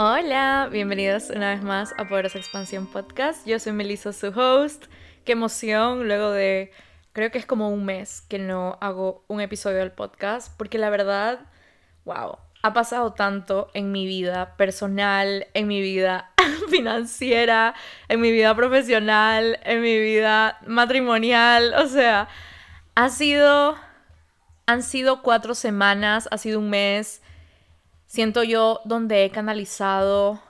Hola, bienvenidos una vez más a Poderosa Expansión Podcast. Yo soy Melissa, su host. Qué emoción luego de, creo que es como un mes que no hago un episodio del podcast, porque la verdad, wow, ha pasado tanto en mi vida personal, en mi vida financiera, en mi vida profesional, en mi vida matrimonial. O sea, ha sido, han sido cuatro semanas, ha sido un mes siento yo donde he canalizado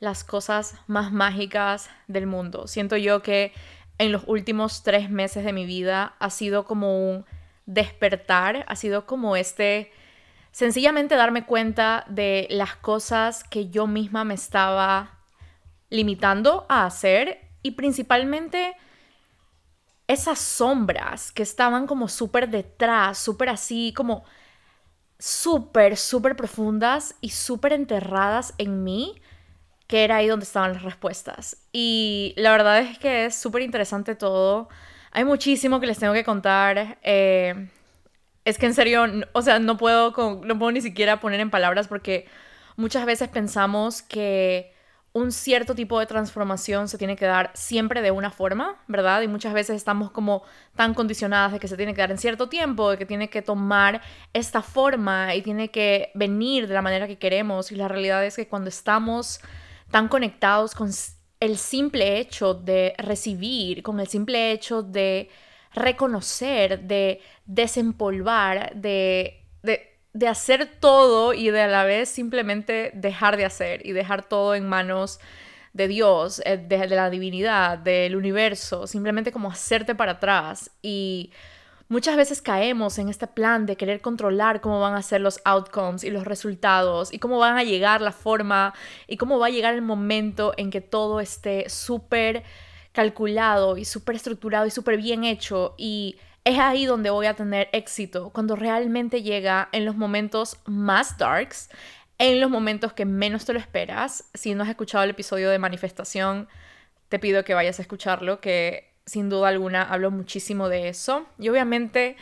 las cosas más mágicas del mundo. Siento yo que en los últimos tres meses de mi vida ha sido como un despertar, ha sido como este, sencillamente darme cuenta de las cosas que yo misma me estaba limitando a hacer y principalmente esas sombras que estaban como súper detrás, súper así, como súper, súper profundas y súper enterradas en mí, que era ahí donde estaban las respuestas. Y la verdad es que es súper interesante todo. Hay muchísimo que les tengo que contar. Eh, es que en serio, o sea, no puedo, no puedo ni siquiera poner en palabras porque muchas veces pensamos que un cierto tipo de transformación se tiene que dar siempre de una forma, ¿verdad? Y muchas veces estamos como tan condicionadas de que se tiene que dar en cierto tiempo, de que tiene que tomar esta forma y tiene que venir de la manera que queremos. Y la realidad es que cuando estamos tan conectados con el simple hecho de recibir, con el simple hecho de reconocer, de desempolvar, de, de de hacer todo y de a la vez simplemente dejar de hacer y dejar todo en manos de Dios, eh, de, la divinidad, del universo, simplemente como hacerte para atrás. Y muchas veces caemos en este plan de querer controlar cómo van a ser los outcomes y los resultados y cómo van a llegar la forma y cómo va a llegar el momento en que todo esté súper calculado y súper estructurado y súper bien hecho y es ahí donde voy a tener éxito, cuando realmente llega en los momentos más darks, en los momentos que menos te lo esperas. Si no has escuchado el episodio de manifestación, te pido que vayas a escucharlo, que sin duda alguna hablo muchísimo de eso. Y obviamente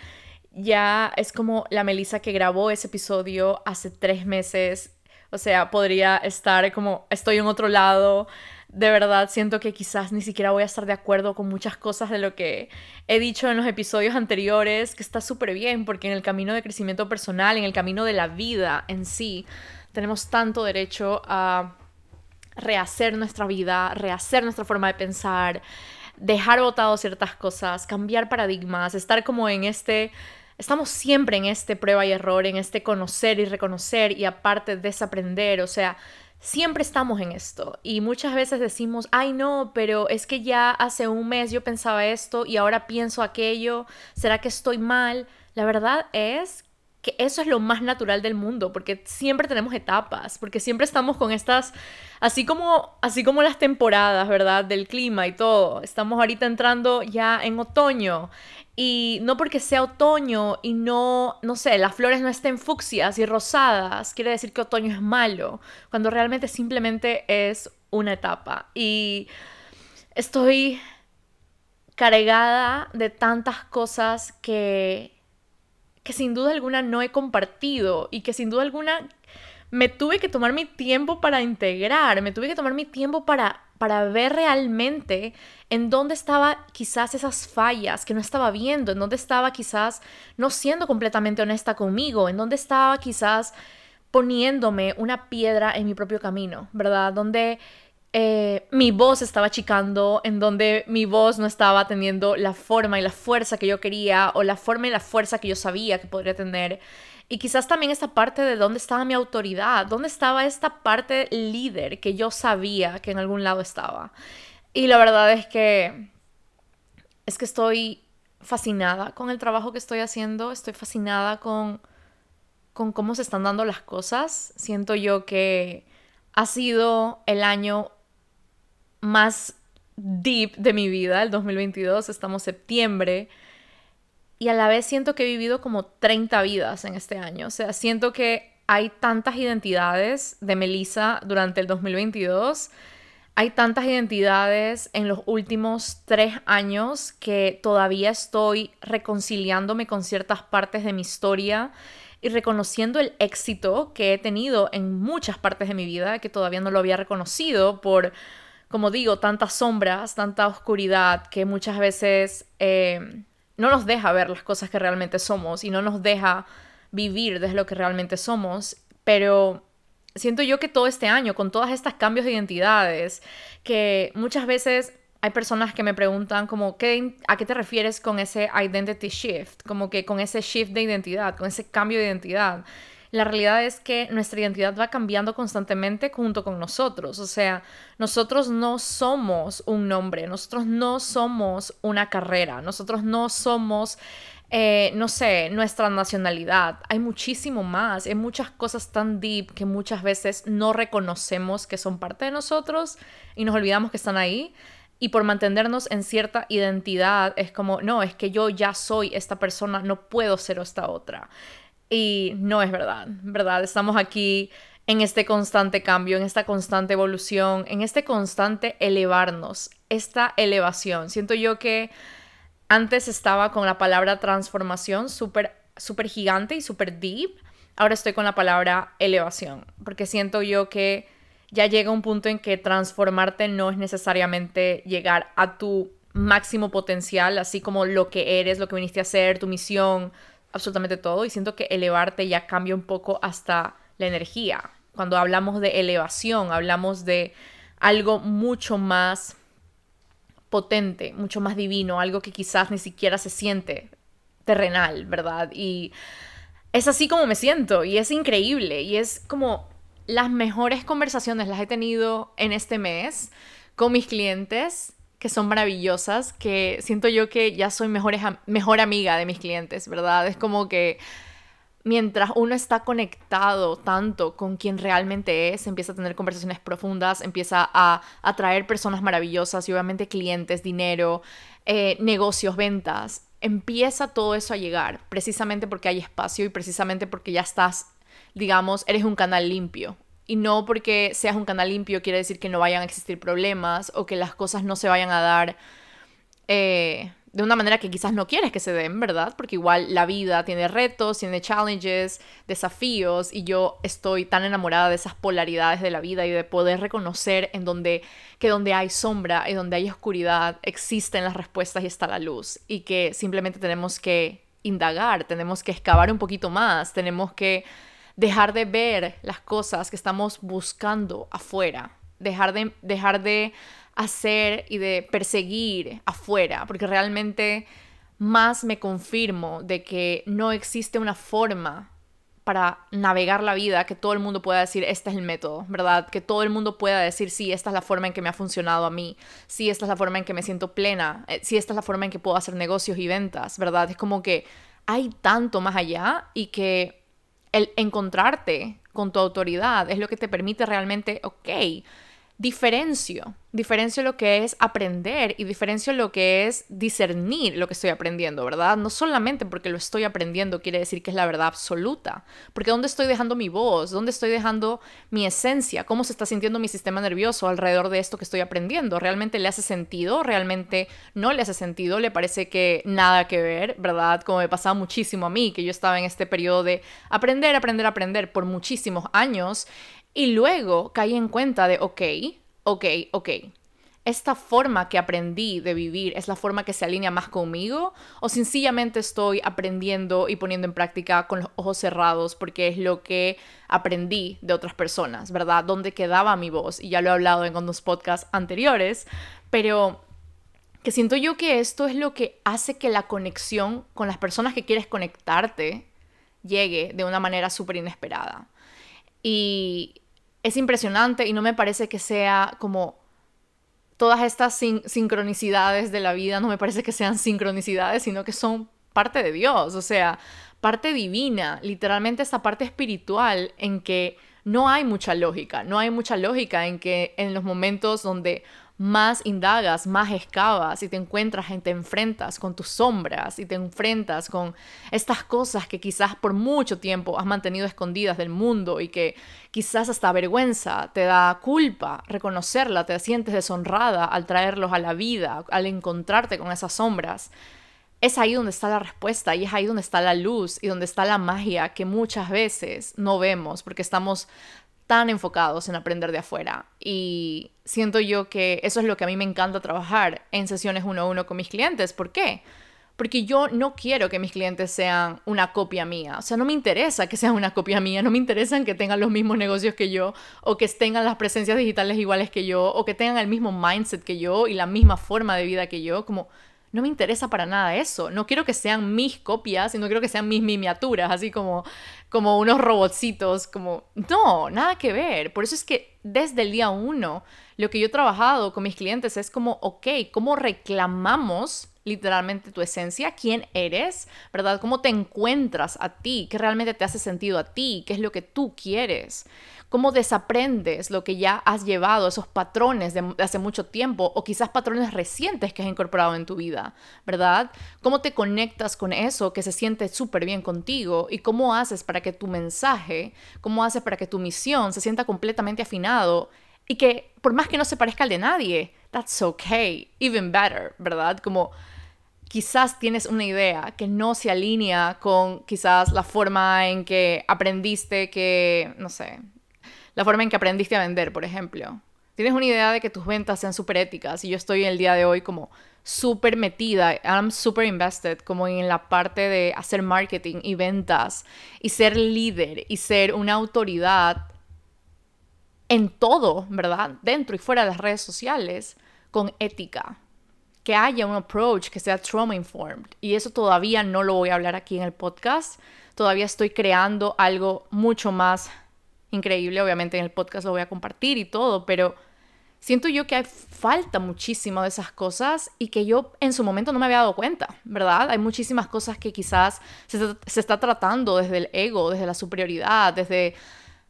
ya es como la Melissa que grabó ese episodio hace tres meses. O sea, podría estar como estoy en otro lado de verdad siento que quizás ni siquiera voy a estar de acuerdo con muchas cosas de lo que he dicho en los episodios anteriores, que está súper bien, porque en el camino de crecimiento personal, en el camino de la vida en sí, tenemos tanto derecho a rehacer nuestra vida, rehacer nuestra forma de pensar, dejar botado ciertas cosas, cambiar paradigmas, estar como en este estamos siempre en este prueba y error, en este conocer y reconocer y aparte desaprender, o sea, Siempre estamos en esto y muchas veces decimos, ay no, pero es que ya hace un mes yo pensaba esto y ahora pienso aquello, ¿será que estoy mal? La verdad es que eso es lo más natural del mundo, porque siempre tenemos etapas, porque siempre estamos con estas, así como, así como las temporadas, ¿verdad? Del clima y todo. Estamos ahorita entrando ya en otoño y no porque sea otoño y no, no sé, las flores no estén fucsias y rosadas, quiere decir que otoño es malo, cuando realmente simplemente es una etapa. Y estoy cargada de tantas cosas que, que sin duda alguna no he compartido y que sin duda alguna me tuve que tomar mi tiempo para integrar, me tuve que tomar mi tiempo para para ver realmente en dónde estaba quizás esas fallas que no estaba viendo, en dónde estaba quizás no siendo completamente honesta conmigo, en dónde estaba quizás poniéndome una piedra en mi propio camino, ¿verdad? Donde eh, mi voz estaba achicando, en donde mi voz no estaba teniendo la forma y la fuerza que yo quería o la forma y la fuerza que yo sabía que podría tener. Y quizás también esta parte de dónde estaba mi autoridad, dónde estaba esta parte líder que yo sabía que en algún lado estaba. Y la verdad es que es que estoy fascinada con el trabajo que estoy haciendo, estoy fascinada con con cómo se están dando las cosas. Siento yo que ha sido el año más deep de mi vida, el 2022, estamos septiembre y a la vez siento que he vivido como 30 vidas en este año. O sea, siento que hay tantas identidades de Melissa durante el 2022. Hay tantas identidades en los últimos tres años que todavía estoy reconciliándome con ciertas partes de mi historia. y reconociendo el éxito que he tenido en muchas partes de mi vida que todavía no lo había reconocido por, como digo, tantas sombras, tanta oscuridad que muchas veces eh, no nos deja ver las cosas que realmente somos y no nos deja vivir desde lo que realmente somos. Pero siento yo que todo este año, con todas estas cambios de identidades, que muchas veces hay personas que me preguntan como, ¿qué, ¿a qué te refieres con ese identity shift? Como que con ese shift de identidad, con ese cambio de identidad. La realidad es que nuestra identidad va cambiando constantemente junto con nosotros. O sea, nosotros no somos un nombre, nosotros no somos una carrera, nosotros no somos eh, no sé, nuestra nacionalidad. Hay muchísimo más, hay muchas cosas tan deep que muchas veces no reconocemos que son parte de nosotros y nos olvidamos que están ahí. Y por mantenernos en cierta identidad es como, no, es que yo ya soy esta persona, no puedo ser esta otra. Y no es verdad, ¿verdad? Estamos aquí en este constante cambio, en esta constante evolución, en este constante elevarnos, esta elevación. Siento yo que antes estaba con la palabra transformación súper super gigante y súper deep. Ahora estoy con la palabra elevación, porque siento yo que ya llega un punto en que transformarte no es necesariamente llegar a tu máximo potencial, así como lo que eres, lo que viniste a hacer, tu misión, absolutamente todo. Y siento que elevarte ya cambia un poco hasta la energía. Cuando hablamos de elevación, hablamos de algo mucho más potente, mucho más divino, algo que quizás ni siquiera se siente terrenal, ¿verdad? Y es así como me siento y es increíble y es como las mejores conversaciones las he tenido en este mes con mis clientes que son maravillosas, que siento yo que ya soy mejor, mejor amiga de mis clientes, ¿verdad? Es como que mientras uno está conectado tanto con quien realmente es, empieza a tener conversaciones profundas, empieza a atraer personas maravillosas y obviamente clientes, dinero, eh, negocios, ventas, empieza todo eso a llegar, precisamente porque hay espacio y precisamente porque ya estás, digamos, eres un canal limpio. Y no porque seas un canal limpio quiere decir que no vayan a existir problemas o que las cosas no se vayan a dar eh, de una manera que quizás no quieres que se den, ¿verdad? Porque igual la vida tiene retos, tiene challenges, desafíos y yo estoy tan enamorada de esas polaridades de la vida y de poder reconocer en donde que donde hay sombra y donde hay oscuridad existen las respuestas y está la luz y que simplemente tenemos que indagar, tenemos que excavar un poquito más, tenemos que dejar de ver las cosas que estamos buscando afuera, dejar de dejar de hacer y de perseguir afuera, porque realmente más me confirmo de que no existe una forma para navegar la vida que todo el mundo pueda decir, este es el método, ¿verdad? Que todo el mundo pueda decir, sí, esta es la forma en que me ha funcionado a mí, sí, esta es la forma en que me siento plena, eh, sí, esta es la forma en que puedo hacer negocios y ventas, ¿verdad? Es como que hay tanto más allá y que el encontrarte con tu autoridad es lo que te permite realmente, ok, diferencio, diferencio lo que es aprender y diferencio lo que es discernir lo que estoy aprendiendo, ¿verdad? No solamente porque lo estoy aprendiendo quiere decir que es la verdad absoluta, porque ¿dónde estoy dejando mi voz? ¿Dónde estoy dejando mi esencia? ¿Cómo se está sintiendo mi sistema nervioso alrededor de esto que estoy aprendiendo? ¿Realmente le hace sentido? ¿Realmente no le hace sentido? ¿Le parece que nada que ver, ¿verdad? Como me pasaba muchísimo a mí, que yo estaba en este periodo de aprender, aprender, aprender por muchísimos años y luego caí en cuenta de, ok, ok, ok, esta forma que aprendí de vivir es la forma que se alinea más conmigo o sencillamente estoy aprendiendo y poniendo en práctica con los ojos cerrados porque es lo que aprendí de otras personas, ¿verdad? ¿Dónde quedaba mi voz? Y ya lo he hablado en unos podcasts anteriores, pero que siento yo que esto es lo que hace que la conexión con las personas que quieres conectarte llegue de una manera súper inesperada. Y es impresionante y no me parece que sea como todas estas sincronicidades de la vida, no me parece que sean sincronicidades, sino que son parte de Dios, o sea, parte divina, literalmente esta parte espiritual en que no hay mucha lógica, no hay mucha lógica en que en los momentos donde más indagas, más excavas y te encuentras y te enfrentas con tus sombras y te enfrentas con estas cosas que quizás por mucho tiempo has mantenido escondidas del mundo y que quizás hasta vergüenza te da culpa reconocerla, te sientes deshonrada al traerlos a la vida, al encontrarte con esas sombras. es ahí donde está la respuesta y es ahí donde está la luz y donde está la magia que muchas veces no vemos porque estamos tan enfocados en aprender de afuera. Y siento yo que eso es lo que a mí me encanta trabajar en sesiones uno a uno con mis clientes. ¿Por qué? Porque yo no quiero que mis clientes sean una copia mía. O sea, no me interesa que sean una copia mía. No me interesan que tengan los mismos negocios que yo o que tengan las presencias digitales iguales que yo o que tengan el mismo mindset que yo y la misma forma de vida que yo. Como no me interesa para nada eso. No quiero que sean mis copias, sino quiero que sean mis miniaturas, así como, como unos robotcitos, como... No, nada que ver. Por eso es que desde el día uno, lo que yo he trabajado con mis clientes es como, ok, ¿cómo reclamamos literalmente tu esencia, quién eres, ¿verdad? ¿Cómo te encuentras a ti? ¿Qué realmente te hace sentido a ti? ¿Qué es lo que tú quieres? cómo desaprendes lo que ya has llevado, esos patrones de, hace mucho tiempo o quizás patrones recientes que has incorporado en tu vida, ¿verdad? ¿Cómo te conectas con eso que se siente súper bien contigo y cómo haces para que tu mensaje, cómo haces para que tu misión se sienta completamente afinado y que por más que no se parezca al de nadie, that's okay, even better, ¿verdad? Como quizás tienes una idea que no se alinea con quizás la forma en que aprendiste que, no sé, la forma en que aprendiste a vender, por ejemplo. Tienes una idea de que tus ventas sean súper éticas y yo estoy el día de hoy como súper metida, I'm super invested como en la parte de hacer marketing y ventas y ser líder y ser una autoridad en todo, ¿verdad? Dentro y fuera de las redes sociales con ética. Que haya un approach que sea trauma informed. Y eso todavía no lo voy a hablar aquí en el podcast. Todavía estoy creando algo mucho más increíble, obviamente en el podcast lo voy a compartir y todo, pero siento yo que hay falta muchísimo de esas cosas y que yo en su momento no me había dado cuenta, ¿verdad? Hay muchísimas cosas que quizás se, se está tratando desde el ego, desde la superioridad, desde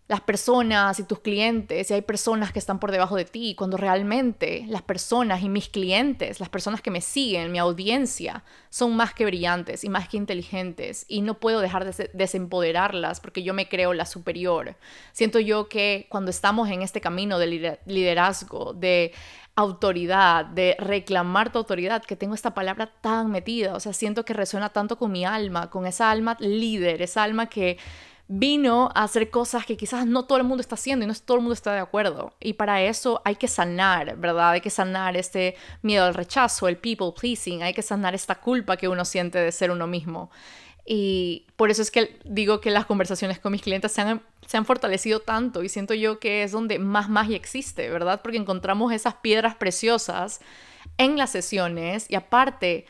las personas y tus clientes, y hay personas que están por debajo de ti, cuando realmente las personas y mis clientes, las personas que me siguen, mi audiencia, son más que brillantes y más que inteligentes, y no puedo dejar de desempoderarlas porque yo me creo la superior. Siento yo que cuando estamos en este camino de liderazgo, de autoridad, de reclamar tu autoridad, que tengo esta palabra tan metida, o sea, siento que resuena tanto con mi alma, con esa alma líder, esa alma que vino a hacer cosas que quizás no todo el mundo está haciendo y no todo el mundo está de acuerdo. Y para eso hay que sanar, ¿verdad? Hay que sanar este miedo al rechazo, el people pleasing, hay que sanar esta culpa que uno siente de ser uno mismo. Y por eso es que digo que las conversaciones con mis clientes se han, se han fortalecido tanto y siento yo que es donde más magia existe, ¿verdad? Porque encontramos esas piedras preciosas en las sesiones y aparte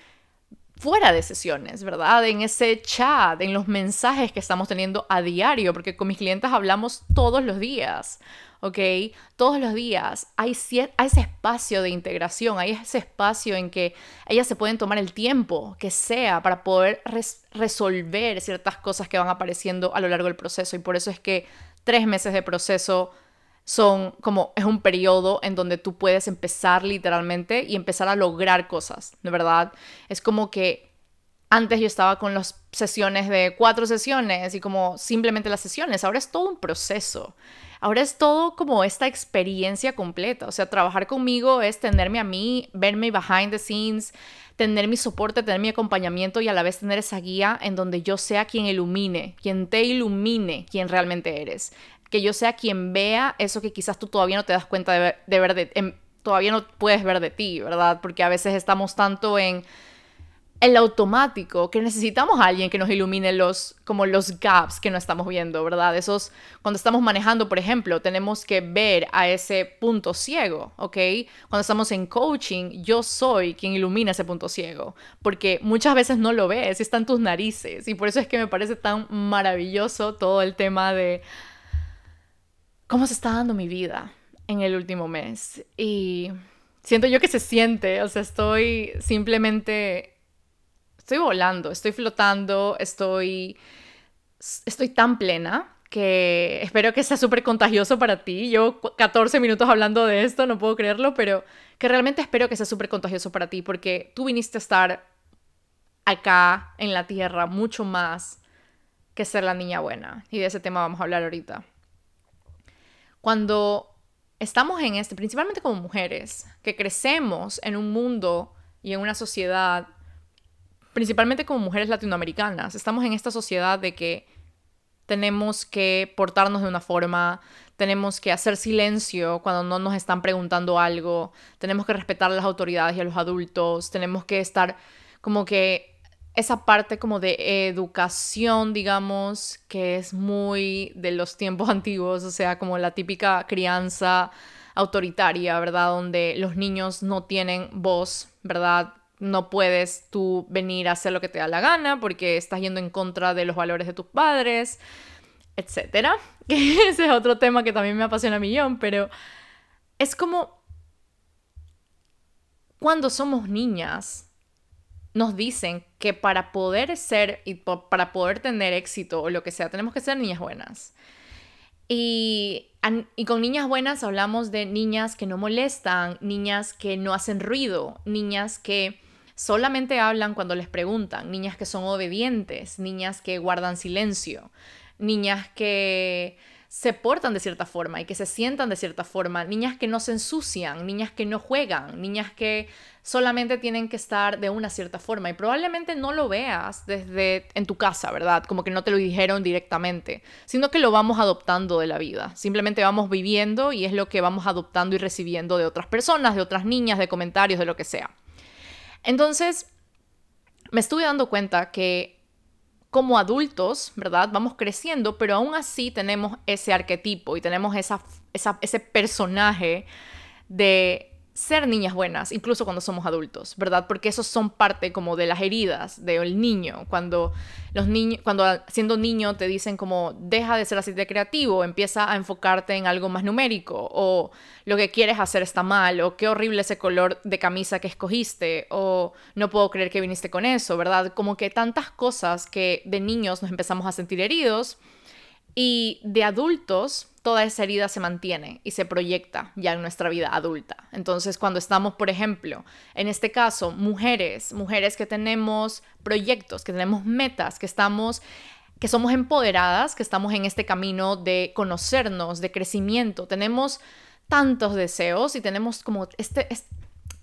fuera de sesiones, ¿verdad? En ese chat, en los mensajes que estamos teniendo a diario, porque con mis clientes hablamos todos los días, ¿ok? Todos los días hay, hay ese espacio de integración, hay ese espacio en que ellas se pueden tomar el tiempo que sea para poder resolver ciertas cosas que van apareciendo a lo largo del proceso y por eso es que tres meses de proceso son como, es un periodo en donde tú puedes empezar literalmente y empezar a lograr cosas, de verdad. Es como que antes yo estaba con las sesiones de cuatro sesiones y como simplemente las sesiones, ahora es todo un proceso. Ahora es todo como esta experiencia completa. O sea, trabajar conmigo es tenerme a mí, verme behind the scenes, tener mi soporte, tener mi acompañamiento y a la vez tener esa guía en donde yo sea quien ilumine, quien te ilumine quien realmente eres que yo sea quien vea eso que quizás tú todavía no te das cuenta de, ver, de, em, todavía no puedes ver de ti, ¿verdad? Porque a veces estamos tanto en el automático, que necesitamos a alguien que nos ilumine los, como los gaps que no estamos viendo, ¿verdad? Esos, cuando estamos manejando, por ejemplo, tenemos que ver a ese punto ciego, ¿ok? Cuando estamos en coaching, yo soy quien ilumina ese punto ciego, porque muchas veces no lo ves, está en tus narices, y por eso es que me parece tan maravilloso todo el tema de cómo se está dando mi vida en el último mes. Y siento yo que se siente, o sea, estoy simplemente, estoy volando, estoy flotando, estoy, estoy tan plena que espero que sea súper contagioso para ti. Yo 14 minutos hablando de esto, no puedo creerlo, pero que realmente espero que sea súper contagioso para ti porque tú viniste a estar acá en la tierra mucho más que ser la niña buena. Y de ese tema vamos a hablar ahorita. Cuando estamos en este, principalmente como mujeres, que crecemos en un mundo y en una sociedad principalmente como mujeres latinoamericanas, estamos en esta sociedad de que tenemos que portarnos de una forma, tenemos que hacer silencio cuando no nos están preguntando algo, tenemos que respetar a las autoridades y a los adultos, tenemos que estar como que esa parte como de educación, digamos, que es muy de los tiempos antiguos, o sea, como la típica crianza autoritaria, ¿verdad? Donde los niños no tienen voz, ¿verdad? No puedes tú venir a hacer lo que te da la gana porque estás yendo en contra de los valores de tus padres, etcétera. Ese es otro tema que también me apasiona a millón, pero es como cuando somos niñas nos dicen que para poder ser y para poder tener éxito o lo que sea, tenemos que ser niñas buenas. Y, y, con niñas buenas hablamos de niñas que no molestan, niñas que no hacen ruido, niñas que solamente hablan cuando les preguntan, niñas que son obedientes, niñas que guardan silencio, niñas que se portan de cierta forma y que se sientan de cierta forma, niñas que no se ensucian, niñas que no juegan, niñas que solamente tienen que estar de una cierta forma y probablemente no lo veas desde en tu casa, ¿verdad? Como que no te lo dijeron directamente, sino que lo vamos adoptando de la vida. Simplemente vamos viviendo y es lo que vamos adoptando y recibiendo de otras personas, de otras niñas, de comentarios, de lo que sea. Entonces, me estuve dando cuenta que como adultos, ¿verdad? Vamos creciendo, pero aún así tenemos ese arquetipo y tenemos esa, ese personaje de ser niñas buenas, incluso cuando somos adultos, ¿verdad? Porque esos son parte como de las heridas del niño. Cuando los niños, cuando siendo niño te dicen como deja de ser así de creativo, empieza a enfocarte en algo más numérico, o lo que quieres hacer está mal, o qué horrible ese color de camisa que escogiste, o no puedo creer que viniste con eso, ¿verdad? Como que tantas cosas que de niños nos empezamos a sentir heridos y de adultos toda esa herida se mantiene y se proyecta ya en nuestra vida adulta. Entonces, cuando estamos, por ejemplo, en este caso, mujeres, mujeres que tenemos proyectos, que tenemos metas, que estamos que somos empoderadas, que estamos en este camino de conocernos, de crecimiento, tenemos tantos deseos y tenemos como este,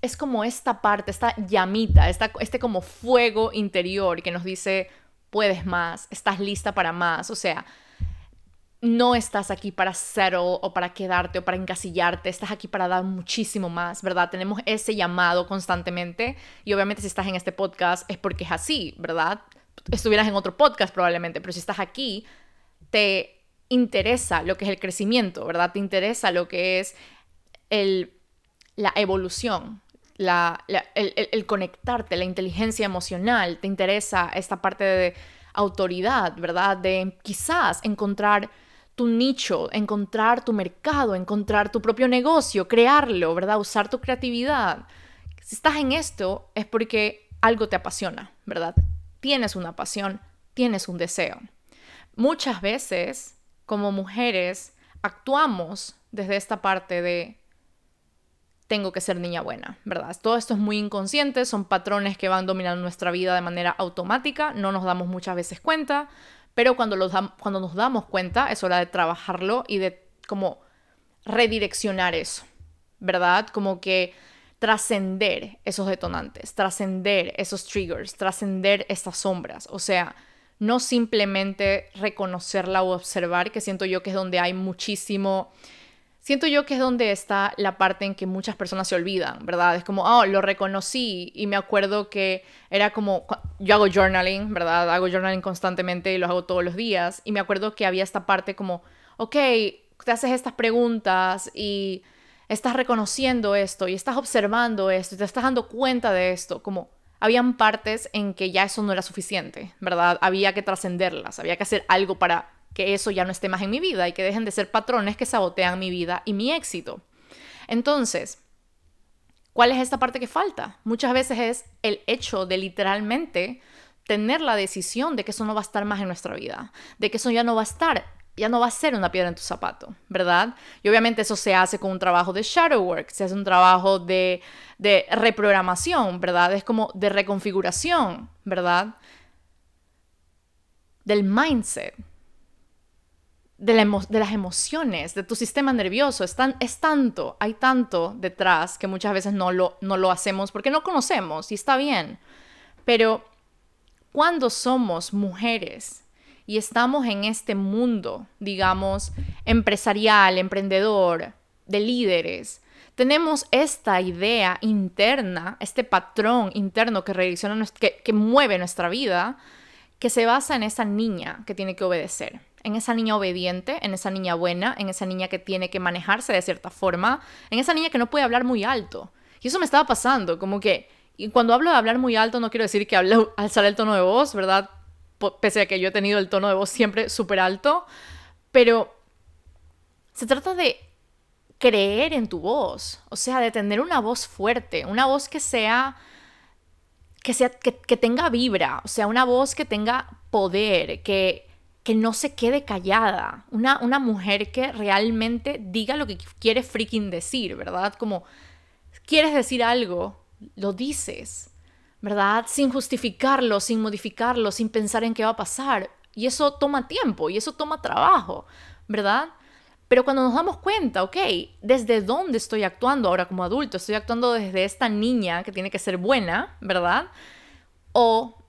es, como esta parte, esta llamita, esta, este como fuego interior que nos dice, puedes más, estás lista para más, o sea, no estás aquí para settle o para quedarte o para encasillarte, estás aquí para dar muchísimo más, ¿verdad? Tenemos ese llamado constantemente y obviamente si estás en este podcast es porque es así, ¿verdad? Estuvieras en otro podcast probablemente, pero si estás aquí, te interesa lo que es el crecimiento, ¿verdad? Te interesa lo que es el, la evolución, la, el, el conectarte, la inteligencia emocional, te interesa esta parte de autoridad, ¿verdad? De quizás encontrar tu nicho, encontrar tu mercado, encontrar tu propio negocio, crearlo, ¿verdad? Usar tu creatividad. Si estás en esto es porque algo te apasiona, ¿verdad? Tienes una pasión, tienes un deseo. Muchas veces, como mujeres, actuamos desde esta parte de tengo que ser niña buena, ¿verdad? Todo esto es muy inconsciente, son patrones que van dominando nuestra vida de manera automática, no nos damos muchas veces cuenta, pero cuando, cuando nos damos cuenta es hora de trabajarlo y de como redireccionar eso, ¿verdad? Como que trascender esos detonantes, trascender esos triggers, trascender estas sombras. O sea, no simplemente reconocerla o observar, que siento yo que es donde hay muchísimo siento yo que es donde está la parte en que muchas personas se olvidan, ¿verdad? Es como, oh, lo reconocí y me acuerdo que era como, yo hago journaling, ¿verdad? Hago journaling constantemente y lo hago todos los días y me acuerdo que había esta parte como, ok, te haces estas preguntas y estás reconociendo esto y estás observando esto y te estás dando cuenta de esto, como habían partes en que ya eso no era suficiente, ¿verdad? Había que trascenderlas, había que hacer algo para que eso ya no esté más en mi vida y que dejen de ser patrones que sabotean mi vida y mi éxito. Entonces, ¿cuál es esta parte que falta? Muchas veces es el hecho de literalmente tener la decisión de que eso no va a estar más en nuestra vida, de que eso ya no va a estar, ya no va a ser una piedra en tu zapato, ¿verdad? Y obviamente eso se hace con un trabajo de shadow work, se hace un trabajo de, de reprogramación, ¿verdad? Es como de reconfiguración, ¿verdad? Del mindset de, las emociones, de tu sistema nervioso. Es, es tanto, hay tanto detrás que muchas veces no lo, no lo hacemos porque no conocemos y está bien. Pero cuando somos mujeres y estamos en este mundo, digamos, empresarial, emprendedor, de líderes, tenemos esta idea interna, este patrón interno que, que, que mueve nuestra vida, que se basa en esa niña que tiene que obedecer, en esa niña obediente, en esa niña buena, en esa niña que tiene que manejarse de cierta forma, en esa niña que no puede hablar muy alto. Y eso me estaba pasando, como que, y cuando hablo de hablar muy alto no quiero decir que hablo, alzar el tono de voz, ¿verdad? Pese a que yo he tenido el tono de voz siempre súper alto, pero se trata de creer en tu voz, o sea, de tener una voz fuerte, una voz que sea que sea que, tenga vibra, o sea, una voz que tenga poder, que que no se quede callada, una, una mujer que realmente diga lo que quiere freaking decir, ¿verdad? Como quieres decir algo, lo dices, ¿verdad? Sin justificarlo, sin modificarlo, sin pensar en qué va a pasar. Y eso toma tiempo y eso toma trabajo, ¿verdad? Pero cuando nos damos cuenta, ok, ¿desde dónde estoy actuando ahora como adulto? Estoy actuando desde esta niña que tiene que ser buena, ¿verdad? O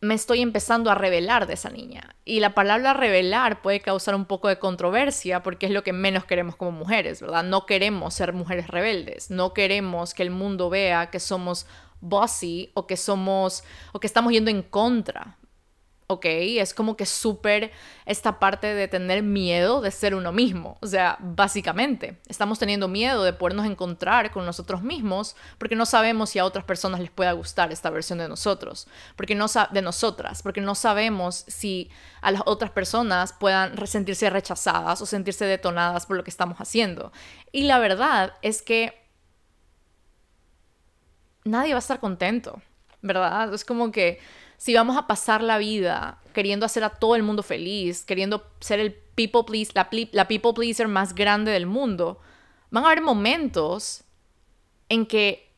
me estoy empezando a revelar de esa niña. Y la palabra revelar puede causar un poco de controversia porque es lo que menos queremos como mujeres, ¿verdad? No queremos ser mujeres rebeldes, no queremos que el mundo vea que somos bossy o que somos o que estamos yendo en contra, ¿ok? Es como que súper esta parte de tener miedo de ser uno mismo. O sea, básicamente, estamos teniendo miedo de podernos encontrar con nosotros mismos porque no sabemos si a otras personas les pueda gustar esta versión de nosotros, porque no de nosotras, porque no sabemos si a las otras personas puedan sentirse rechazadas o sentirse detonadas por lo que estamos haciendo. Y la verdad es que nadie va a estar contento, ¿verdad? Es como que si vamos a pasar la vida queriendo hacer a todo el mundo feliz, queriendo ser el people please, la, la people pleaser más grande del mundo, van a haber momentos en que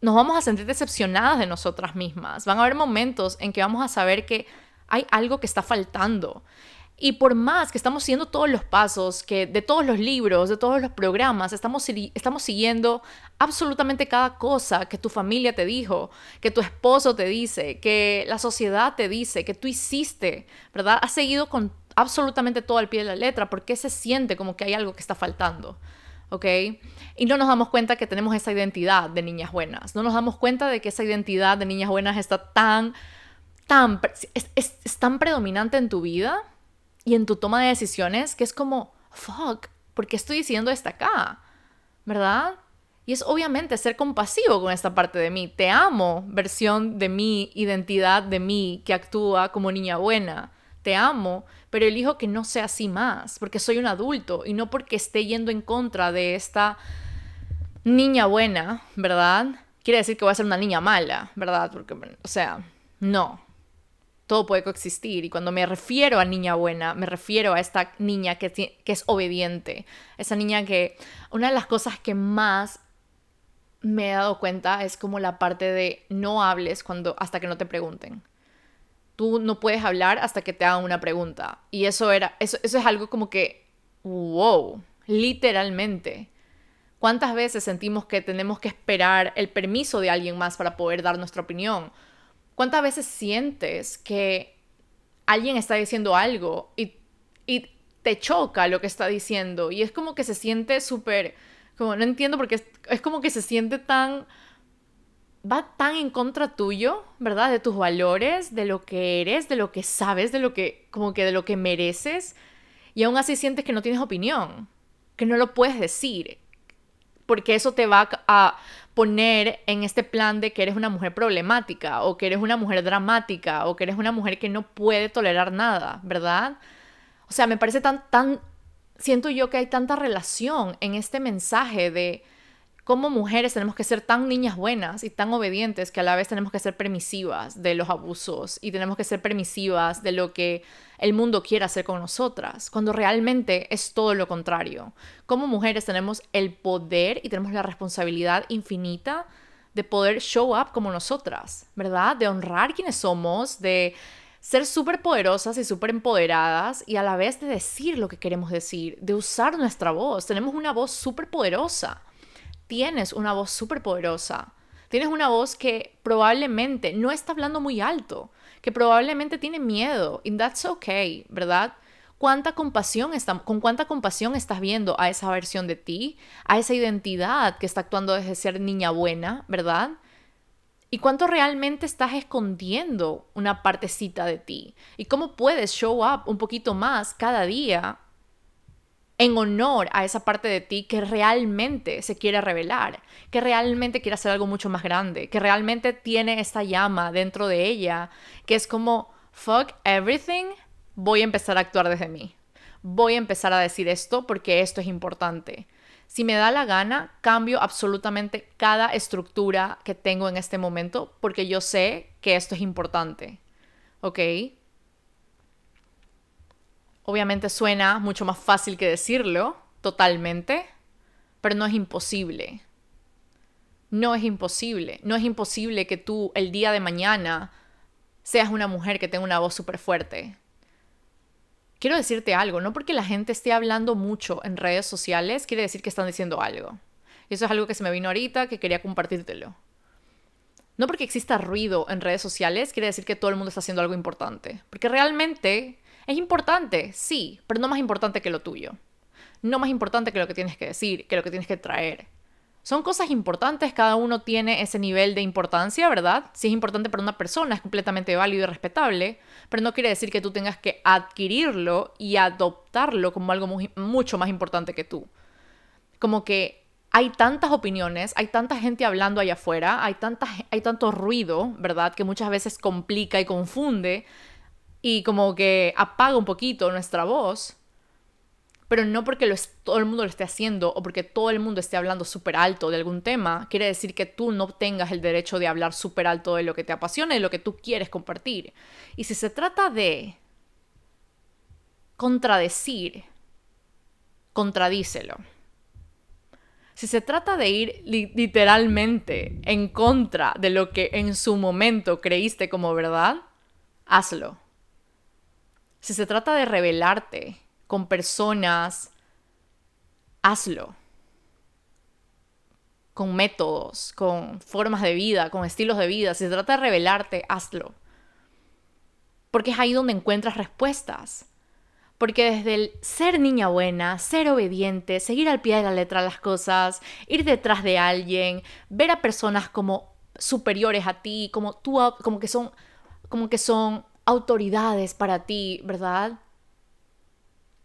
nos vamos a sentir decepcionadas de nosotras mismas. Van a haber momentos en que vamos a saber que hay algo que está faltando. Y por más que estamos siguiendo todos los pasos, que de todos los libros, de todos los programas, estamos, estamos siguiendo absolutamente cada cosa que tu familia te dijo, que tu esposo te dice, que la sociedad te dice, que tú hiciste, ¿verdad? Has seguido con absolutamente todo al pie de la letra porque se siente como que hay algo que está faltando. ¿ok? Y no nos damos cuenta que tenemos esa identidad de niñas buenas. No nos damos cuenta de que esa identidad de niñas buenas está tan, tan, es tan predominante en tu vida y en tu toma de decisiones que es como, fuck, ¿por qué estoy diciendo esto acá? ¿Verdad? Y es obviamente ser compasivo con esta parte de mí. Te amo, versión de mi identidad de mí que actúa como niña buena. Te amo, pero elijo que no sea así más, porque soy un adulto y no porque esté yendo en contra de esta niña buena, ¿verdad? Quiere decir que voy a ser una niña mala, ¿verdad? Porque, o sea, no, todo puede coexistir. Y cuando me refiero a niña buena, me refiero a esta niña que, es obediente. Esa niña que una de las cosas que más me he dado cuenta es como la parte de no hables cuando hasta que no te pregunten. Tú no puedes hablar hasta que te hagan una pregunta. Y eso era, eso, eso es algo como que, wow, literalmente. ¿Cuántas veces sentimos que tenemos que esperar el permiso de alguien más para poder dar nuestra opinión? ¿Cuántas veces sientes que alguien está diciendo algo y, te choca lo que está diciendo? Y es como que se siente súper, como no entiendo porque es, es como que se siente tan, va tan en contra tuyo, ¿verdad? De tus valores, de lo que eres, de lo que sabes, de lo que, como que de lo que mereces. Y aún así sientes que no tienes opinión, que no lo puedes decir, porque eso te va a poner en este plan de que eres una mujer problemática o que eres una mujer dramática o que eres una mujer que no puede tolerar nada, ¿verdad? O sea, me parece tan, tan, siento yo que hay tanta relación en este mensaje de cómo mujeres tenemos que ser tan niñas buenas y tan obedientes que a la vez tenemos que ser permisivas de los abusos y tenemos que ser permisivas de lo que el mundo quiere hacer con nosotras, cuando realmente es todo lo contrario. Como mujeres tenemos el poder y tenemos la responsabilidad infinita de poder show up como nosotras, ¿verdad? De honrar quienes somos, de ser súper poderosas y súper empoderadas y a la vez de decir lo que queremos decir, de usar nuestra voz. Tenemos una voz súper poderosa tienes una voz súper poderosa. Tienes una voz que probablemente no está hablando muy alto, que probablemente tiene miedo. And that's okay, ¿verdad? ¿Cuánta compasión está, ¿Con cuánta compasión estás viendo a esa versión de ti, a esa identidad que está actuando desde ser niña buena, ¿verdad? ¿Y cuánto realmente estás escondiendo una partecita de ti? ¿Y cómo puedes show up un poquito más cada día en honor a esa parte de ti que realmente se quiere revelar, que realmente quiere hacer algo mucho más grande, que realmente tiene esta llama dentro de ella, que es como, fuck everything, voy a empezar a actuar desde mí. Voy a empezar a decir esto porque esto es importante. Si me da la gana, cambio absolutamente cada estructura que tengo en este momento porque yo sé que esto es importante. ¿Ok? Obviamente suena mucho más fácil que decirlo, totalmente, pero no es imposible. No es imposible. No es imposible que tú el día de mañana seas una mujer que tenga una voz súper fuerte. Quiero decirte algo, no porque la gente esté hablando mucho en redes sociales, quiere decir que están diciendo algo. Y eso es algo que se me vino ahorita, que quería compartírtelo. No porque exista ruido en redes sociales, quiere decir que todo el mundo está haciendo algo importante. Porque realmente es importante, sí, pero no más importante que lo tuyo. No más importante que lo que tienes que decir, que lo que tienes que traer. Son cosas importantes, cada uno tiene ese nivel de importancia, ¿verdad? Si es importante para una persona, es completamente válido y respetable, pero no quiere decir que tú tengas que adquirirlo y adoptarlo como algo mucho más importante que tú. Como que hay tantas opiniones, hay tanta gente hablando allá afuera, hay, tanta, hay tanto ruido, ¿verdad? Que muchas veces complica y confunde y como que apaga un poquito nuestra voz, pero no porque todo el mundo lo esté haciendo o porque todo el mundo esté hablando súper alto de algún tema, quiere decir que tú no tengas el derecho de hablar súper alto de lo que te apasiona y lo que tú quieres compartir. Y si se trata de contradecir, contradícelo. Si se trata de ir literalmente en contra de lo que en su momento creíste como verdad, hazlo. Si se trata de revelarte con personas, hazlo. Con métodos, con formas de vida, con estilos de vida. Si se trata de revelarte, hazlo. Porque es ahí donde encuentras respuestas. Porque desde el ser niña buena, ser obediente, seguir al pie de la letra las cosas, ir detrás de alguien, ver a personas como superiores a ti, como tú, como que son, como que son autoridades para ti, ¿verdad?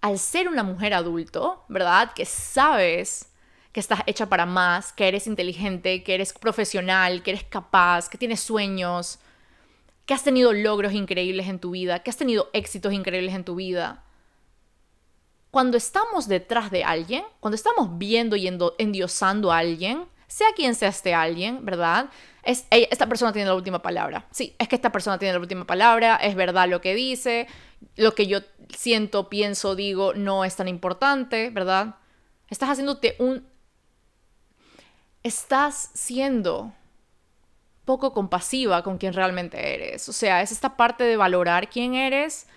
Al ser una mujer adulto, ¿verdad? Que sabes que estás hecha para más, que eres inteligente, que eres profesional, que eres capaz, que tienes sueños, que has tenido logros increíbles en tu vida, que has tenido éxitos increíbles en tu vida. Cuando estamos detrás de alguien, cuando estamos viendo y endiosando a alguien, sea quien sea este alguien, ¿verdad? Es, esta persona tiene la última palabra. Sí, es que esta persona tiene la última palabra, es verdad lo que dice, lo que yo siento, pienso, digo, no es tan importante, ¿verdad? Estás haciéndote un... Estás siendo poco compasiva con quien realmente eres. O sea, es esta parte de valorar quién eres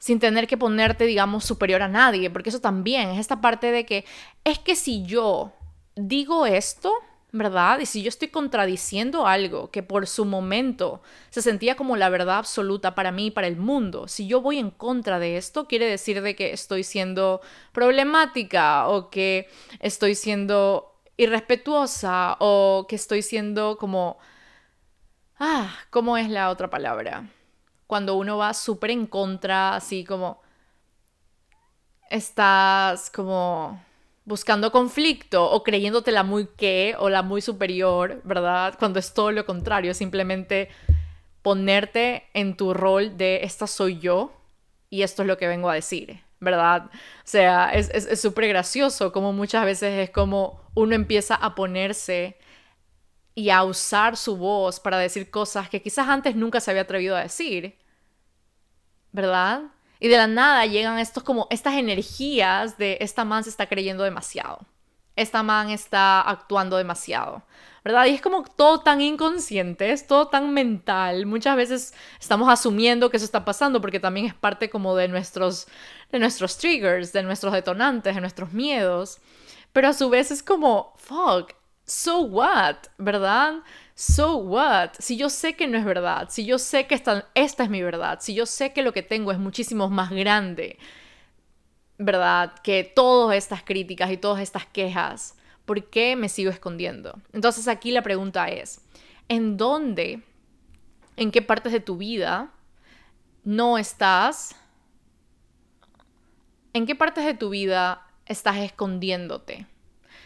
sin tener que ponerte, digamos, superior a nadie, porque eso también es esta parte de que es que si yo digo esto, ¿verdad? Y si yo estoy contradiciendo algo que por su momento se sentía como la verdad absoluta para mí y para el mundo, si yo voy en contra de esto, quiere decir de que estoy siendo problemática o que estoy siendo irrespetuosa o que estoy siendo como... Ah, ¿cómo es la otra palabra? Cuando uno va súper en contra, así como... Estás como buscando conflicto o creyéndote la muy que o la muy superior, ¿verdad? Cuando es todo lo contrario, simplemente ponerte en tu rol de esta soy yo y esto es lo que vengo a decir, ¿verdad? O sea, es súper gracioso como muchas veces es como uno empieza a ponerse y a usar su voz para decir cosas que quizás antes nunca se había atrevido a decir, ¿verdad? Y de la nada llegan estos como estas energías de esta man se está creyendo demasiado. Esta man está actuando demasiado. ¿Verdad? Y es como todo tan inconsciente, es todo tan mental. Muchas veces estamos asumiendo que eso está pasando porque también es parte como de nuestros, de nuestros triggers, de nuestros detonantes, de nuestros miedos. Pero a su vez es como, fuck, so what, ¿verdad? So what? Si yo sé que no es verdad, si yo sé que esta, es mi verdad, si yo sé que lo que tengo es muchísimo más grande, ¿verdad? Que todas estas críticas y todas estas quejas, ¿por qué me sigo escondiendo? Entonces aquí la pregunta es, ¿en dónde, en qué partes de tu vida no estás, en qué partes de tu vida estás escondiéndote?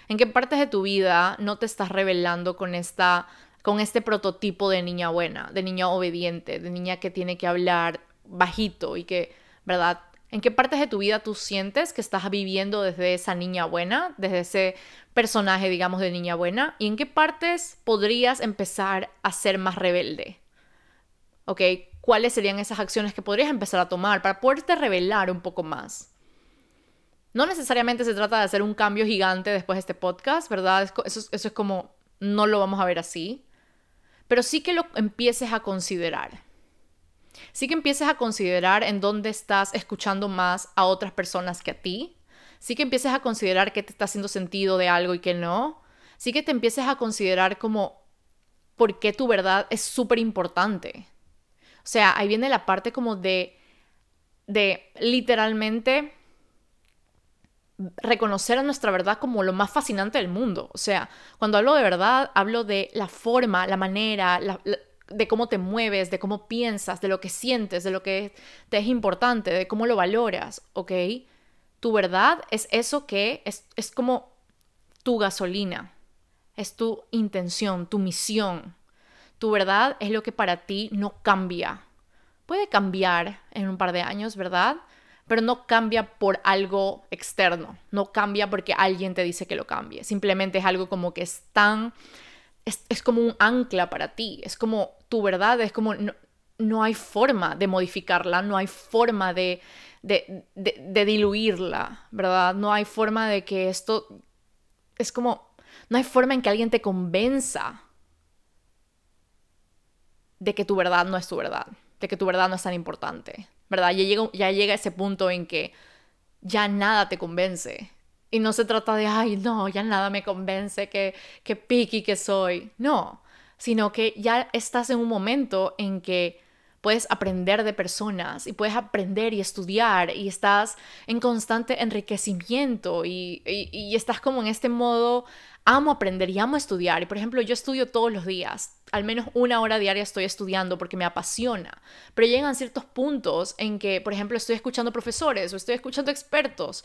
¿En qué partes de tu vida no te estás revelando con esta con este prototipo de niña buena, de niña obediente, de niña que tiene que hablar bajito y que, ¿verdad? ¿En qué partes de tu vida tú sientes que estás viviendo desde esa niña buena, desde ese personaje, digamos, de niña buena? ¿Y en qué partes podrías empezar a ser más rebelde? ¿Ok? ¿Cuáles serían esas acciones que podrías empezar a tomar para poderte revelar un poco más? No necesariamente se trata de hacer un cambio gigante después de este podcast, ¿verdad? Eso, eso es como, no lo vamos a ver así pero sí que lo empieces a considerar. Sí que empieces a considerar en dónde estás escuchando más a otras personas que a ti. Sí que empieces a considerar qué te está haciendo sentido de algo y qué no. Sí que te empieces a considerar como por qué tu verdad es súper importante. O sea, ahí viene la parte como de, de literalmente reconocer a nuestra verdad como lo más fascinante del mundo. O sea, cuando hablo de verdad, hablo de la forma, la manera, de cómo te mueves, de cómo piensas, de lo que sientes, de lo que te es importante, de cómo lo valoras, ¿ok? Tu verdad es eso que es, es como tu gasolina, es tu intención, tu misión. Tu verdad es lo que para ti no cambia. Puede cambiar en un par de años, ¿verdad? Pero no cambia por algo externo, no cambia porque alguien te dice que lo cambie, simplemente es algo como que es tan, es, como un ancla para ti, es como tu verdad, es como no, hay forma de modificarla, no hay forma de, de, de diluirla, ¿verdad? No hay forma de que esto, es como, no hay forma en que alguien te convenza de que tu verdad no es tu verdad, de que tu verdad no es tan importante, Ya llega, ya llega ese punto en que ya nada te convence. Y no se trata de, ay, no, ya nada me convence, que, que piqui que soy. No, sino que ya estás en un momento en que puedes aprender de personas y puedes aprender y estudiar y estás en constante enriquecimiento y, y, estás como en este modo, amo aprender y amo estudiar. Y por ejemplo, yo estudio todos los días, al menos una hora diaria estoy estudiando porque me apasiona, pero llegan ciertos puntos en que, por ejemplo, estoy escuchando profesores o estoy escuchando expertos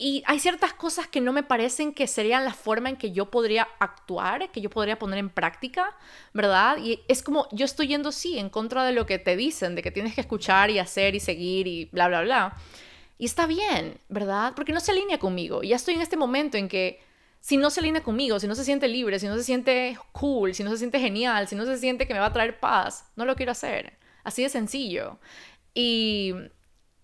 y hay ciertas cosas que no me parecen que serían la forma en que yo podría actuar, que yo podría poner en práctica, ¿verdad? Y es como yo estoy yendo, sí, en contra de lo que te dicen, de que tienes que escuchar y hacer y seguir y bla, bla, bla. Y está bien, ¿verdad? Porque no se alinea conmigo. Y ya estoy en este momento en que si no se alinea conmigo, si no se siente libre, si no se siente cool, si no se siente genial, si no se siente que me va a traer paz, no lo quiero hacer. Así de sencillo. Y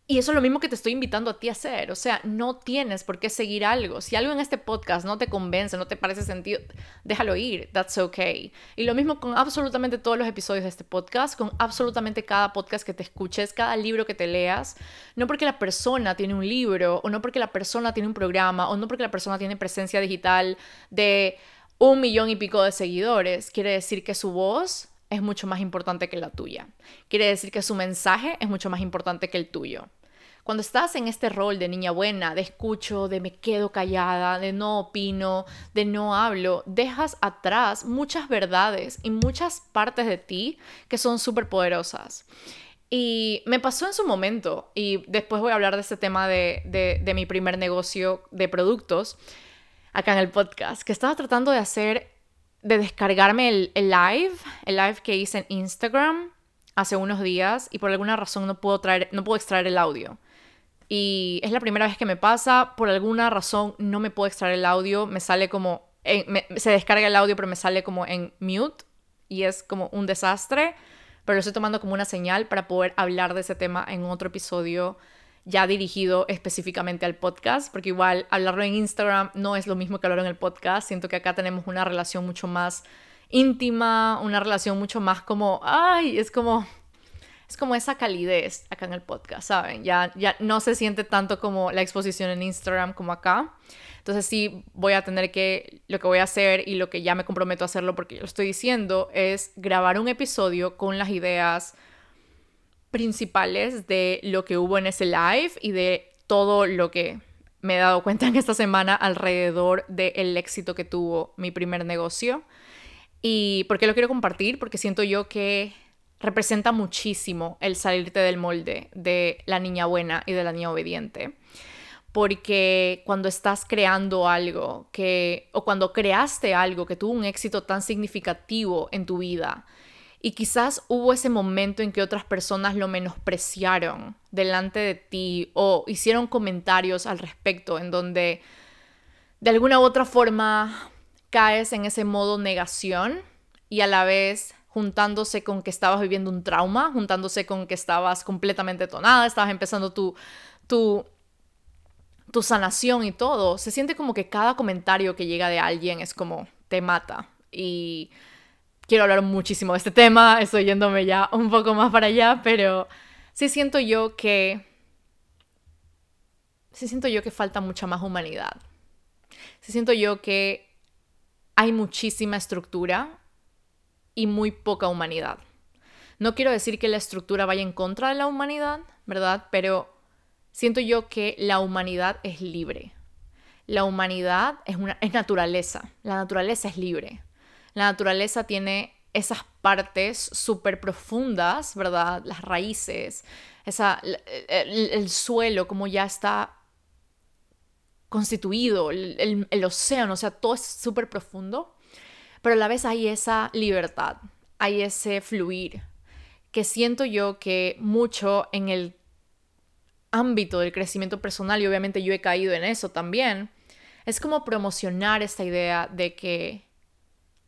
y eso es lo mismo que te estoy invitando a ti a hacer. O sea, no tienes por qué seguir algo. Si algo en este podcast no te convence, no te parece sentido, déjalo ir. That's okay. Y lo mismo con absolutamente todos los episodios de este podcast, con absolutamente cada podcast que te escuches, cada libro que te leas. No porque la persona tiene un libro, o no porque la persona tiene un programa, o no porque la persona tiene presencia digital de un millón y pico de seguidores, quiere decir que su voz es mucho más importante que la tuya. Quiere decir que su mensaje es mucho más importante que el tuyo. Cuando estás en este rol de niña buena, de escucho, de me quedo callada, de no opino, de no hablo, dejas atrás muchas verdades y muchas partes de ti que son súper poderosas. Y me pasó en su momento, y después voy a hablar de este tema de, de mi primer negocio de productos acá en el podcast, que estaba tratando de hacer de descargarme el, live, el live que hice en Instagram hace unos días y por alguna razón no puedo traer, no puedo extraer el audio. Y es la primera vez que me pasa, por alguna razón no me puedo extraer el audio, me sale como, se descarga el audio pero me sale como en mute y es como un desastre, pero lo estoy tomando como una señal para poder hablar de ese tema en otro episodio ya dirigido específicamente al podcast, porque igual hablarlo en Instagram no es lo mismo que hablarlo en el podcast. Siento que acá tenemos una relación mucho más íntima, una relación mucho más como, ay, es como, es como esa calidez acá en el podcast, ¿saben? Ya, ya no se siente tanto como la exposición en Instagram como acá. Entonces sí voy a tener que, lo que voy a hacer y lo que ya me comprometo a hacerlo porque yo lo estoy diciendo, es grabar un episodio con las ideas principales de lo que hubo en ese live y de todo lo que me he dado cuenta en esta semana alrededor del éxito que tuvo mi primer negocio. ¿Y por qué lo quiero compartir? Porque siento yo que representa muchísimo el salirte del molde de la niña buena y de la niña obediente. Porque cuando estás creando algo que, o cuando creaste algo que tuvo un éxito tan significativo en tu vida, y quizás hubo ese momento en que otras personas lo menospreciaron delante de ti o hicieron comentarios al respecto en donde de alguna u otra forma caes en ese modo negación y a la vez juntándose con que estabas viviendo un trauma, juntándose con que estabas completamente tonada, estabas empezando tu, tu, tu sanación y todo. Se siente como que cada comentario que llega de alguien es como te mata. Y quiero hablar muchísimo de este tema, estoy yéndome ya un poco más para allá, pero sí siento yo que... Sí siento yo que falta mucha más humanidad. Sí siento yo que hay muchísima estructura y muy poca humanidad. No quiero decir que la estructura vaya en contra de la humanidad, ¿verdad? Pero siento yo que la humanidad es libre. La humanidad es, una, es naturaleza. La naturaleza es libre. La naturaleza tiene esas partes súper profundas, ¿verdad? Las raíces, esa, el, suelo, como ya está constituido, el, el océano, o sea, todo es súper profundo, pero a la vez hay esa libertad, hay ese fluir, que siento yo que mucho en el ámbito del crecimiento personal, y obviamente yo he caído en eso también, es como promocionar esta idea de que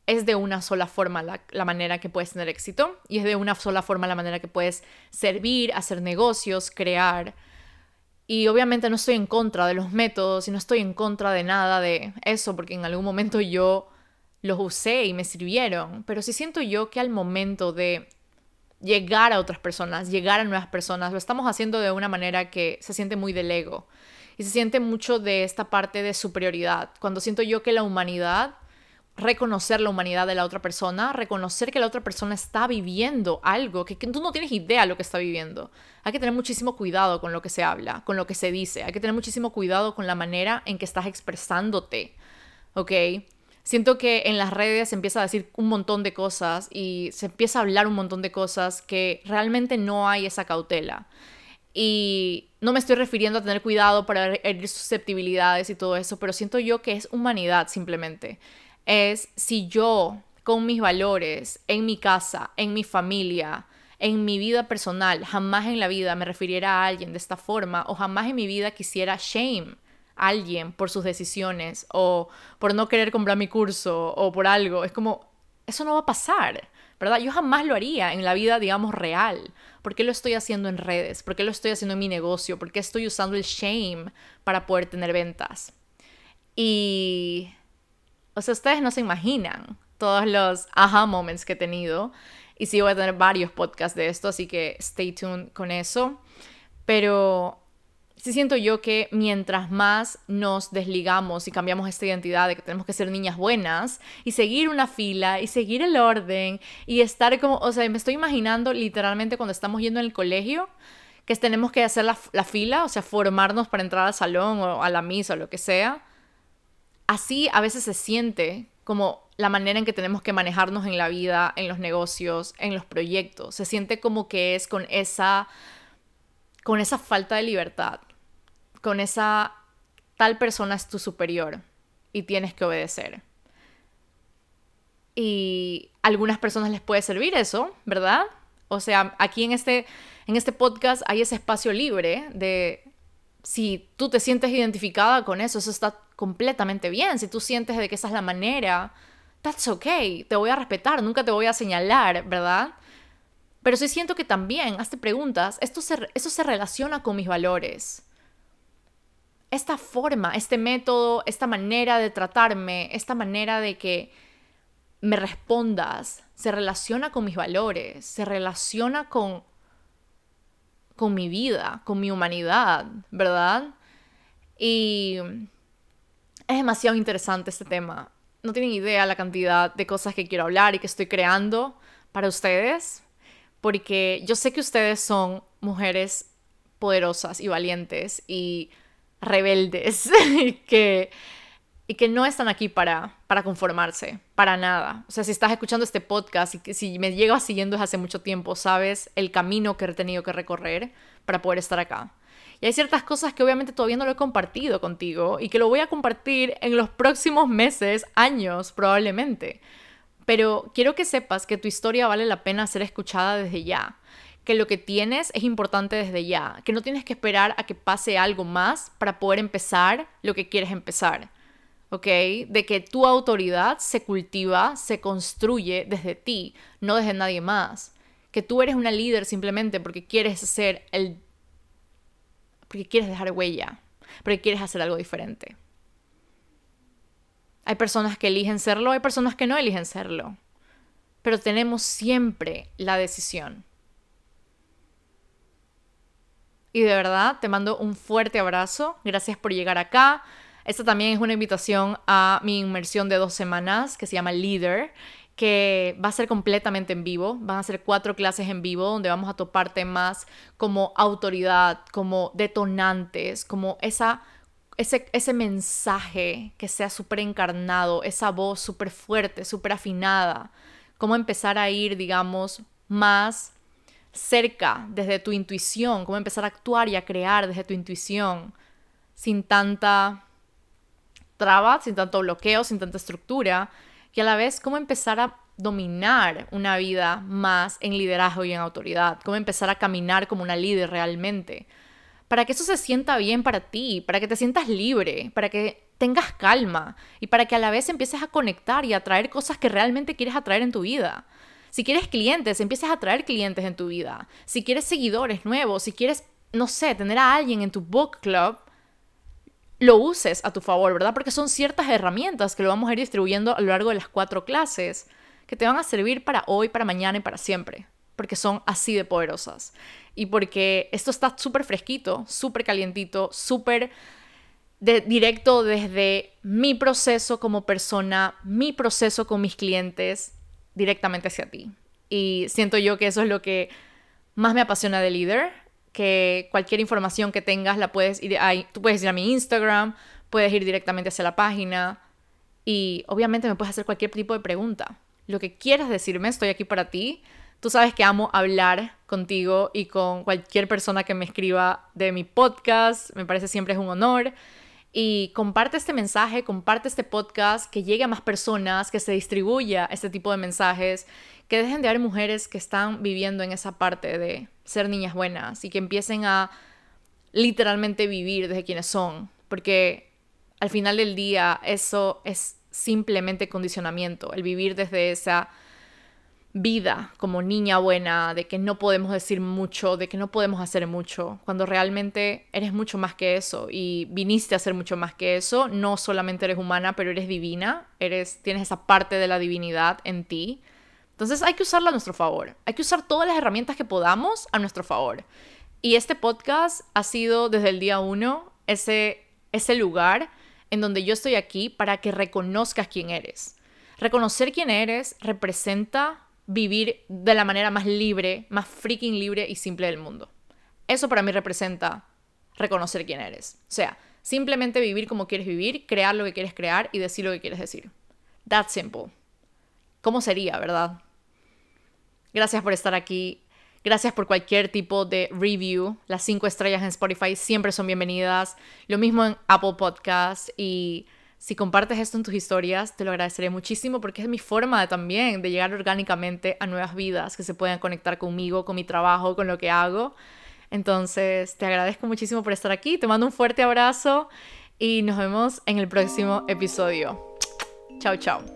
es de una sola forma la, manera que puedes tener éxito y es de una sola forma la manera que puedes servir, hacer negocios, crear. Y obviamente no estoy en contra de los métodos y no estoy en contra de nada de eso porque en algún momento yo los usé y me sirvieron, pero sí siento yo que al momento de llegar a otras personas, llegar a nuevas personas, lo estamos haciendo de una manera que se siente muy del ego y se siente mucho de esta parte de superioridad, cuando siento yo que la humanidad reconocer la humanidad de la otra persona, reconocer que la otra persona está viviendo algo que, tú no tienes idea de lo que está viviendo. Hay que tener muchísimo cuidado con lo que se habla, con lo que se dice. Hay que tener muchísimo cuidado con la manera en que estás expresándote. ¿Ok? Siento que en las redes se empieza a decir un montón de cosas y se empieza a hablar un montón de cosas que realmente no hay esa cautela. Y no me estoy refiriendo a tener cuidado para herir susceptibilidades y todo eso, pero siento yo que es humanidad simplemente es si yo con mis valores, en mi casa, en mi familia, en mi vida personal, jamás en la vida me refiriera a alguien de esta forma o jamás en mi vida quisiera shame a alguien por sus decisiones o por no querer comprar mi curso o por algo. Es como, eso no va a pasar, ¿verdad? Yo jamás lo haría en la vida, digamos, real. ¿Por qué lo estoy haciendo en redes? ¿Por qué lo estoy haciendo en mi negocio? ¿Por qué estoy usando el shame para poder tener ventas? Y o sea, ustedes no se imaginan todos los aha moments que he tenido. Y sí voy a tener varios podcasts de esto, así que stay tuned con eso. Pero sí siento yo que mientras más nos desligamos y cambiamos esta identidad de que tenemos que ser niñas buenas y seguir una fila y seguir el orden y estar como, o sea, me estoy imaginando literalmente cuando estamos yendo en el colegio que tenemos que hacer la, la fila, o sea, formarnos para entrar al salón o a la misa o lo que sea así a veces se siente como la manera en que tenemos que manejarnos en la vida, en los negocios, en los proyectos. Se siente como que es con esa con esa falta de libertad, con esa tal persona es tu superior y tienes que obedecer. Y a algunas personas les puede servir eso, ¿verdad? O sea, aquí en este, en este podcast hay ese espacio libre de si tú te sientes identificada con eso, eso está completamente bien. Si tú sientes de que esa es la manera, that's okay. Te voy a respetar, nunca te voy a señalar, ¿verdad? Pero sí siento que también, hazte preguntas, esto se, eso se relaciona con mis valores. Esta forma, este método, esta manera de tratarme, esta manera de que me respondas, se relaciona con mis valores, se relaciona con con mi vida, con mi humanidad, ¿verdad? Y es demasiado interesante este tema. No tienen idea la cantidad de cosas que quiero hablar y que estoy creando para ustedes, porque yo sé que ustedes son mujeres poderosas y valientes y rebeldes que y que no están aquí para, para conformarse, para nada. O sea, si estás escuchando este podcast y que si me llevas siguiendo desde hace mucho tiempo, sabes el camino que he tenido que recorrer para poder estar acá. Y hay ciertas cosas que obviamente todavía no lo he compartido contigo y que lo voy a compartir en los próximos meses, años probablemente. Pero quiero que sepas que tu historia vale la pena ser escuchada desde ya que lo que tienes es importante desde ya, que no tienes que esperar a que pase algo más para poder empezar lo que quieres empezar. ¿ok? De que tu autoridad se cultiva, se construye desde ti, no desde nadie más. Que tú eres una líder simplemente porque quieres ser el... porque quieres dejar huella, porque quieres hacer algo diferente. Hay personas que eligen serlo, hay personas que no eligen serlo. Pero tenemos siempre la decisión. Y de verdad, te mando un fuerte abrazo. Gracias por llegar acá. Esta también es una invitación a mi inmersión de dos semanas que se llama Leader que va a ser completamente en vivo. Van a ser cuatro clases en vivo donde vamos a topar temas como autoridad, como detonantes, como esa, ese, ese mensaje que sea súper encarnado, esa voz súper fuerte, súper afinada. Cómo empezar a ir, digamos, más cerca desde tu intuición, cómo empezar a actuar y a crear desde tu intuición sin tanta traba, sin tanto bloqueo, sin tanta estructura, y a la vez cómo empezar a dominar una vida más en liderazgo y en autoridad, cómo empezar a caminar como una líder realmente, para que eso se sienta bien para ti, para que te sientas libre, para que tengas calma y para que a la vez empieces a conectar y a atraer cosas que realmente quieres atraer en tu vida. Si quieres clientes, empieces a atraer clientes en tu vida. Si quieres seguidores nuevos, si quieres, no sé, tener a alguien en tu book club, lo uses a tu favor, ¿verdad? Porque son ciertas herramientas que lo vamos a ir distribuyendo a lo largo de las cuatro clases que te van a servir para hoy, para mañana y para siempre, porque son así de poderosas. Y porque esto está súper fresquito, súper calientito, súper directo desde mi proceso como persona, mi proceso con mis clientes, directamente hacia ti. Y siento yo que eso es lo que más me apasiona de líder, que cualquier información que tengas la puedes ir ahí, tú puedes ir a mi Instagram, puedes ir directamente hacia la página y obviamente me puedes hacer cualquier tipo de pregunta. Lo que quieras decirme, estoy aquí para ti. Tú sabes que amo hablar contigo y con cualquier persona que me escriba de mi podcast, me parece siempre es un honor. Y comparte este mensaje, comparte este podcast, que llegue a más personas, que se distribuya este tipo de mensajes, que dejen de haber mujeres que están viviendo en esa parte de ser niñas buenas y que empiecen a literalmente vivir desde quienes son, porque al final del día eso es simplemente condicionamiento, el vivir desde esa vida como niña buena, de que no podemos decir mucho, de que no podemos hacer mucho, cuando realmente eres mucho más que eso y viniste a ser mucho más que eso, no solamente eres humana, pero eres divina, eres tienes esa parte de la divinidad en ti entonces hay que usarla a nuestro favor. Hay que usar todas las herramientas que podamos a nuestro favor. Y este podcast ha sido desde el día uno ese, ese lugar en donde yo estoy aquí para que reconozcas quién eres. Reconocer quién eres representa vivir de la manera más libre, más freaking libre y simple del mundo. Eso para mí representa reconocer quién eres. O sea, simplemente vivir como quieres vivir, crear lo que quieres crear y decir lo que quieres decir. That simple. ¿Cómo sería, verdad? Gracias por estar aquí. Gracias por cualquier tipo de review. Las cinco estrellas en Spotify siempre son bienvenidas. Lo mismo en Apple Podcasts. Y si compartes esto en tus historias, te lo agradeceré muchísimo porque es mi forma de, también de llegar orgánicamente a nuevas vidas que se puedan conectar conmigo, con mi trabajo, con lo que hago. Entonces, te agradezco muchísimo por estar aquí. Te mando un fuerte abrazo y nos vemos en el próximo episodio. Chao, chao.